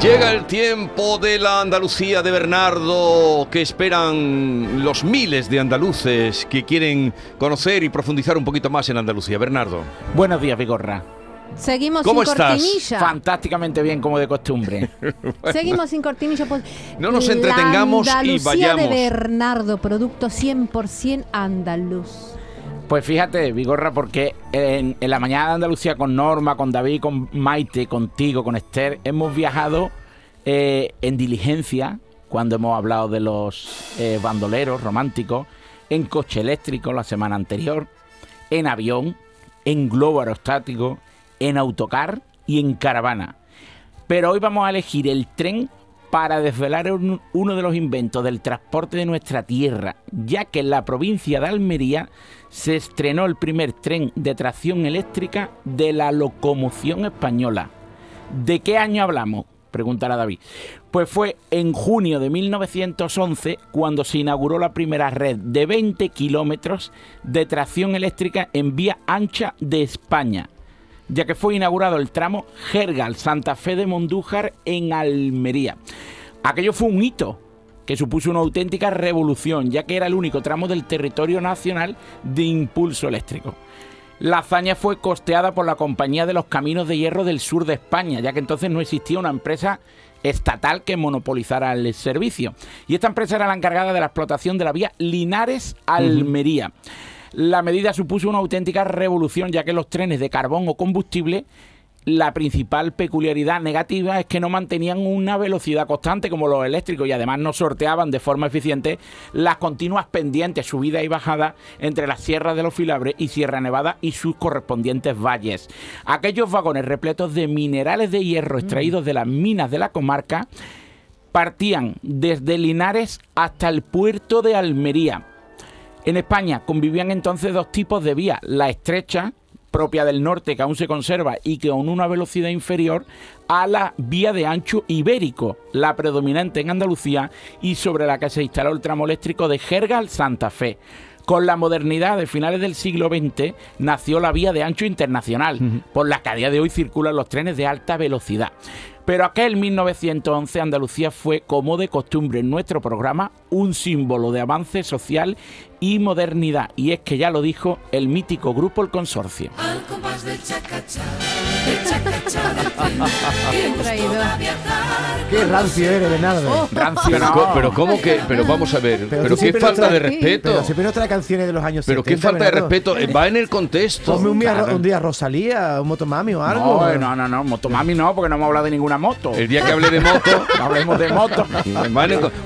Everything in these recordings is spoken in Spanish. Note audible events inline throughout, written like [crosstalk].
Llega el tiempo de la Andalucía de Bernardo que esperan los miles de andaluces que quieren conocer y profundizar un poquito más en Andalucía. Bernardo. Buenos días, Vigorra. Seguimos ¿Cómo sin estás? cortinilla. Fantásticamente bien, como de costumbre. [laughs] Seguimos sin cortinilla. pues, No nos entretengamos y la Andalucía vayamos. de Bernardo, producto 100% andaluz. Pues fíjate, Vigorra, porque en, la mañana de Andalucía con Norma, con David, con Maite, contigo, con Esther, hemos viajado eh, en diligencia, cuando hemos hablado de los eh, bandoleros románticos, en coche eléctrico la semana anterior, en avión, en globo aerostático, en autocar y en caravana. Pero hoy vamos a elegir el tren para desvelar un- uno de los inventos del transporte de nuestra tierra, ya que en la provincia de Almería se estrenó el primer tren de tracción eléctrica de la locomoción española. ¿De qué año hablamos? Preguntará David. Pues fue en junio de 1911 cuando se inauguró la primera red de 20 kilómetros de tracción eléctrica en vía ancha de España ya que fue inaugurado el tramo Gergal-Santa Fe de Mondújar en Almería. Aquello fue un hito que supuso una auténtica revolución, ya que era el único tramo del territorio nacional de impulso eléctrico. La hazaña fue costeada por la Compañía de los Caminos de Hierro del Sur de España, ya que entonces no existía una empresa estatal que monopolizara el servicio. Y esta empresa era la encargada de la explotación de la vía Linares-Almería. La medida supuso una auténtica revolución, ya que los trenes de carbón o combustible, la principal peculiaridad negativa es que no mantenían una velocidad constante como los eléctricos y además no sorteaban de forma eficiente las continuas pendientes, subidas y bajadas entre las sierras de los Filabres y Sierra Nevada y sus correspondientes valles. Aquellos vagones repletos de minerales de hierro extraídos de las minas de la comarca partían desde Linares hasta el puerto de Almería. En España convivían entonces dos tipos de vía, la estrecha, propia del norte, que aún se conserva y que con una velocidad inferior a la vía de ancho ibérico, la predominante en Andalucía y sobre la que se instaló el tramo eléctrico de Gergal Santa Fe. Con la modernidad de finales del siglo XX nació la vía de ancho internacional, por la que a día de hoy circulan los trenes de alta velocidad. Pero aquel 1911 Andalucía fue, como de costumbre en nuestro programa, un símbolo de avance social y modernidad. Y es que ya lo dijo el mítico grupo El Consorcio. Al compás del chacachá, del chacachá tren, Qué rancio eres, Bernardo. Rancio Pero, no. pero ¿cómo que? Pero vamos a ver. Pero, qué falta de respeto. Pero siempre nos trae canciones de los años Pero qué 70, falta de respeto. Eh, Va en el contexto. Ponme un día, Claro. un día Rosalía, un Motomami o algo. No, no, no, no, Motomami no, porque no hemos hablado de ninguna moto. El día que hable de moto. No [laughs] hablemos de moto.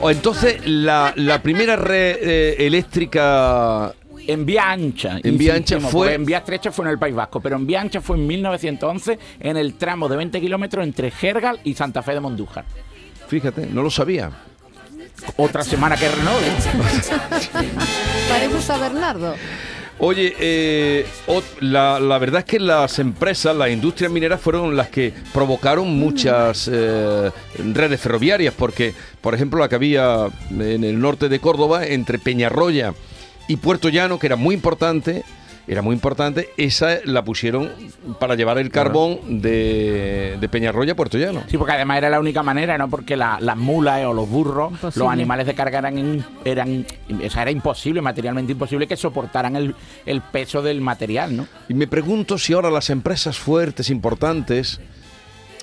o entonces, la, la primera red eh, eléctrica En vía ancha. En vía ancha fue- En vía estrecha fue en el País Vasco, pero en vía ancha fue en 1911 en el tramo de 20 kilómetros entre Gergal y Santa Fe de Mondújar. Fíjate, no lo sabía. Otra semana que renove. Para eso está Bernardo. Oye, eh, la, la verdad es que las empresas, las industrias mineras fueron las que provocaron muchas eh, redes ferroviarias, porque, por ejemplo, la que había en el norte de Córdoba, entre Peñarroya y Puerto Llano, que era muy importante, era muy importante, esa la pusieron para llevar el carbón de, de Peñarroya a Puerto Llano. Sí, porque además era la única manera, ¿no? Porque la- las mulas eh, o los burros, Imposible. los animales de carga eran, eran o sea, era imposible, materialmente imposible que soportaran el, el peso del material, ¿no? Y me pregunto si ahora las empresas fuertes, importantes,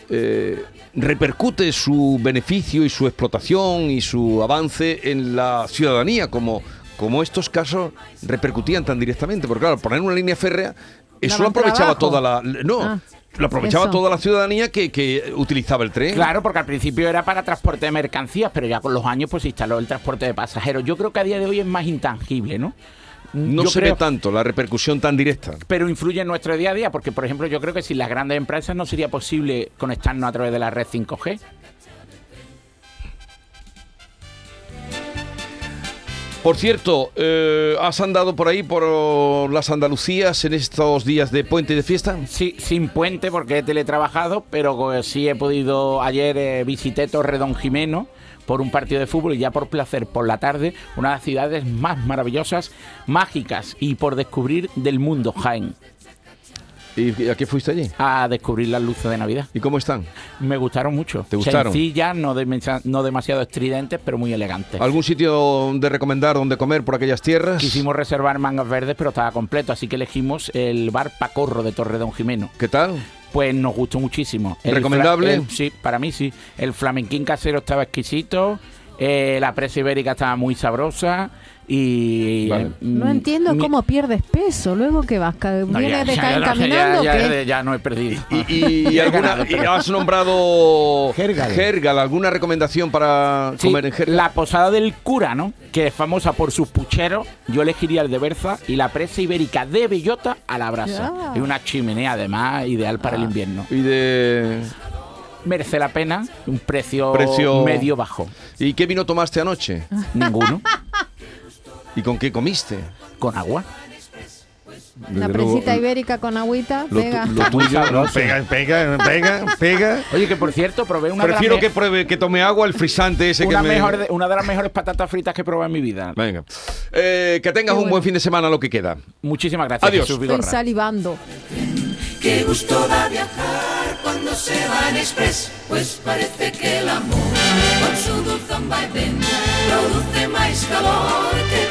eh, repercute su beneficio y su explotación y su avance en la ciudadanía, como, como estos casos repercutían tan directamente. Porque claro, poner una línea férrea, eso lo aprovechaba trabajo. toda la... No, Ah, lo aprovechaba eso. toda la ciudadanía que, que utilizaba el tren. Claro, porque al principio era para transporte de mercancías, pero ya con los años pues se instaló el transporte de pasajeros. Yo creo que a día de hoy es más intangible, ¿no? No Yo se creo- ve tanto la repercusión tan directa. pero influye en nuestro día a día, porque por ejemplo yo creo que sin las grandes empresas no sería posible conectarnos a través de la red 5G. Por cierto, eh, ¿has andado por ahí, por las Andalucías, en estos días de puente y de fiesta? Sí, sin puente porque he teletrabajado, pero eh, sí he podido, ayer eh, visité Torredón Jimeno por un partido de fútbol y ya por placer por la tarde, una de las ciudades más maravillosas, mágicas y por descubrir del mundo, Jaén. ¿Y a qué fuiste allí? a descubrir las luces de Navidad. ¿Y cómo están? Me gustaron mucho. ¿Te gustaron? Sencillas, no, demasiado- no demasiado estridentes, pero muy elegantes. ¿Algún sitio de recomendar donde comer por aquellas tierras? Quisimos reservar mangas verdes, pero estaba completo, así que elegimos el bar Pacorro de Torredón Jimeno. ¿Qué tal? Pues nos gustó muchísimo. El ¿Recomendable? el- sí, para mí sí. El flamenquín casero estaba exquisito, eh, la presa ibérica estaba muy sabrosa y... Vale. eh, No entiendo mi- cómo pierdes peso. Luego que vas, ca- No, ya- de ya- caminando. ya, ¿o ya- no he perdido. Y, y- [laughs] y Ya he alguna, ganado, y pero- has nombrado Jergal. Jergal, ¿alguna recomendación para Sí, comer en Jergal? la posada del cura, ¿no? Que es famosa por sus pucheros. Yo elegiría el de Berza y la presa ibérica de bellota a la brasa. Y una chimenea, además, ideal para el invierno. Y de Merece la pena, un precio, Precio- medio bajo. ¿Y qué vino tomaste anoche? Ninguno. ¿Y con qué comiste? Con agua. La Desde luego, presita ibérica con agüita, Lo, tu- pega. lo tuyo [laughs] no, pega, pega, pega, pega. Oye, que por cierto, probé una Prefiero de que las, pruebe, que tome agua el frisante ese una, que me... mejor de, una de las mejores patatas fritas que he probado en mi vida. Venga. Eh, que tengas Qué un bueno. buen fin de semana lo que queda. Muchísimas gracias, Adiós. Jesús Estoy Vigorra. salivando. Qué gusto da viajar cuando se va en express, pues parece que el amor con su dulzón vaivén produce más calor que